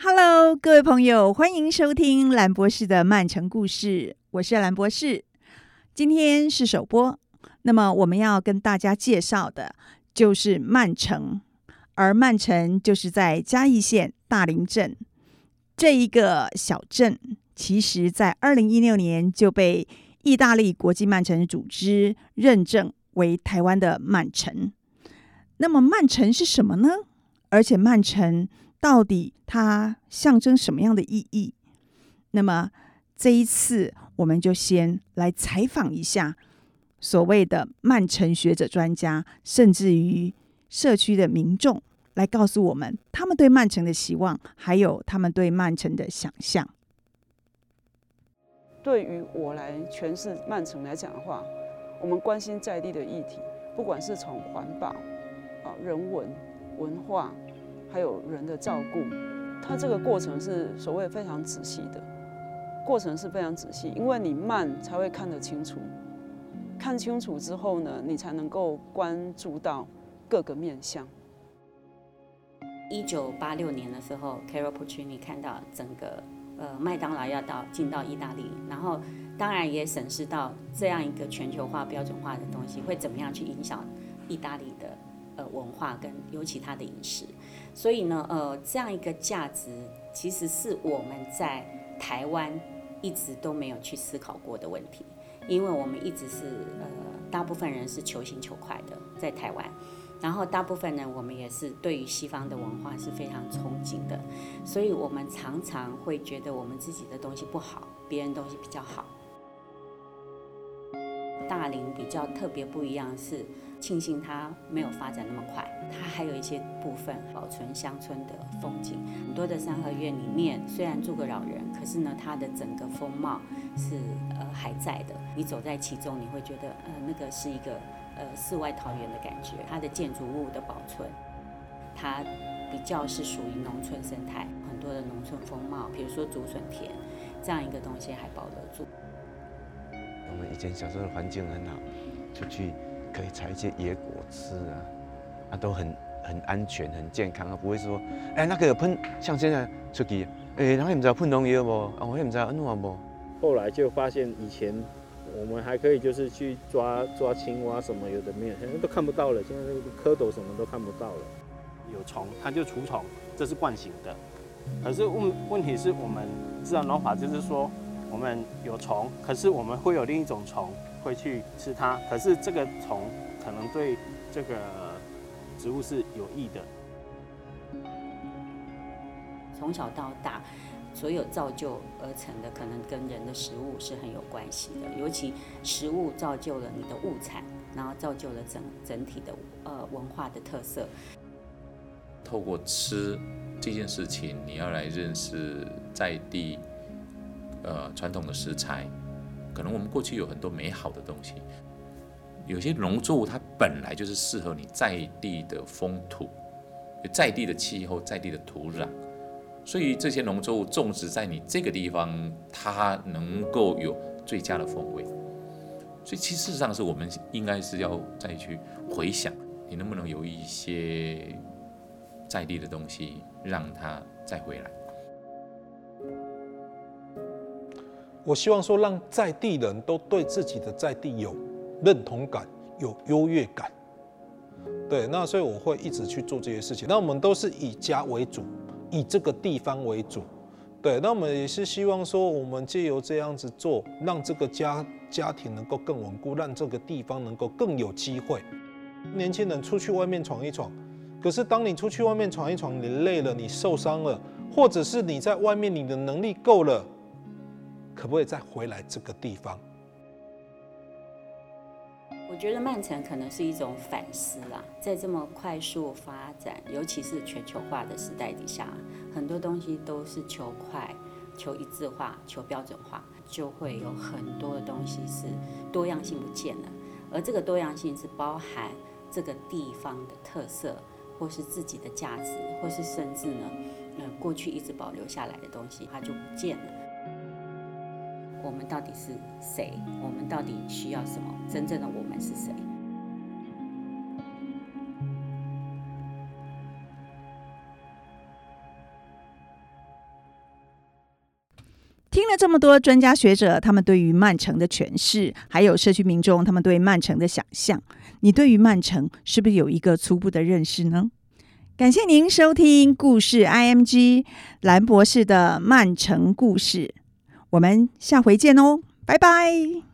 Hello，各位朋友，欢迎收听兰博士的曼城故事，我是兰博士。今天是首播，那么我们要跟大家介绍的就是曼城，而曼城就是在嘉义县大林镇这一个小镇，其实在二零一六年就被意大利国际曼城组织认证为台湾的曼城。那么曼城是什么呢？而且曼城。到底它象征什么样的意义？那么这一次，我们就先来采访一下所谓的曼城学者、专家，甚至于社区的民众，来告诉我们他们对曼城的希望，还有他们对曼城的想象。对于我来诠释曼城来讲的话，我们关心在地的议题，不管是从环保、啊人文、文化。还有人的照顾，它这个过程是所谓非常仔细的，过程是非常仔细，因为你慢才会看得清楚，看清楚之后呢，你才能够关注到各个面向。一九八六年的时候，Carol Puccini 看到整个呃麦当劳要到进到意大利，然后当然也审视到这样一个全球化标准化的东西会怎么样去影响意大利的呃文化跟尤其它的饮食。所以呢，呃，这样一个价值，其实是我们在台湾一直都没有去思考过的问题，因为我们一直是呃，大部分人是求新求快的，在台湾，然后大部分人我们也是对于西方的文化是非常憧憬的，所以我们常常会觉得我们自己的东西不好，别人东西比较好。大林比较特别不一样是。庆幸它没有发展那么快，它还有一些部分保存乡村的风景。很多的三合院里面虽然住个老人，可是呢，它的整个风貌是呃还在的。你走在其中，你会觉得呃那个是一个呃世外桃源的感觉。它的建筑物的保存，它比较是属于农村生态，很多的农村风貌，比如说竹笋田这样一个东西还保留住。以前小时候的环境很好，出去。可以采一些野果吃啊，啊都很很安全、很健康啊，不会说，哎那个喷，像现在出去，哎然后你们知道喷农药不？啊我也不知道安怎不？后来就发现以前我们还可以就是去抓抓青蛙什么有的没有，现在都看不到了，现在那个蝌蚪什么都看不到了。有虫它就除虫，这是惯性的。可是问问题是我们自然农法就是说，我们有虫，可是我们会有另一种虫。会去吃它，可是这个虫可能对这个植物是有益的。从小到大，所有造就而成的，可能跟人的食物是很有关系的。尤其食物造就了你的物产，然后造就了整整体的呃文化的特色。透过吃这件事情，你要来认识在地呃传统的食材。可能我们过去有很多美好的东西，有些农作物它本来就是适合你在地的风土、在地的气候、在地的土壤，所以这些农作物种植在你这个地方，它能够有最佳的风味。所以其实事实上是我们应该是要再去回想，你能不能有一些在地的东西，让它再回来。我希望说，让在地人都对自己的在地有认同感、有优越感。对，那所以我会一直去做这些事情。那我们都是以家为主，以这个地方为主。对，那我们也是希望说，我们借由这样子做，让这个家家庭能够更稳固，让这个地方能够更有机会。年轻人出去外面闯一闯，可是当你出去外面闯一闯，你累了，你受伤了，或者是你在外面你的能力够了。可不可以再回来这个地方？我觉得曼城可能是一种反思啦，在这么快速发展，尤其是全球化的时代底下，很多东西都是求快、求一致化、求标准化，就会有很多的东西是多样性不见了。而这个多样性是包含这个地方的特色，或是自己的价值，或是甚至呢，呃，过去一直保留下来的东西，它就不见了。我们到底是谁？我们到底需要什么？真正的我们是谁？听了这么多专家学者他们对于曼城的诠释，还有社区民众他们对曼城的想象，你对于曼城是不是有一个初步的认识呢？感谢您收听故事 IMG 兰博士的曼城故事，我们下回见哦，拜拜。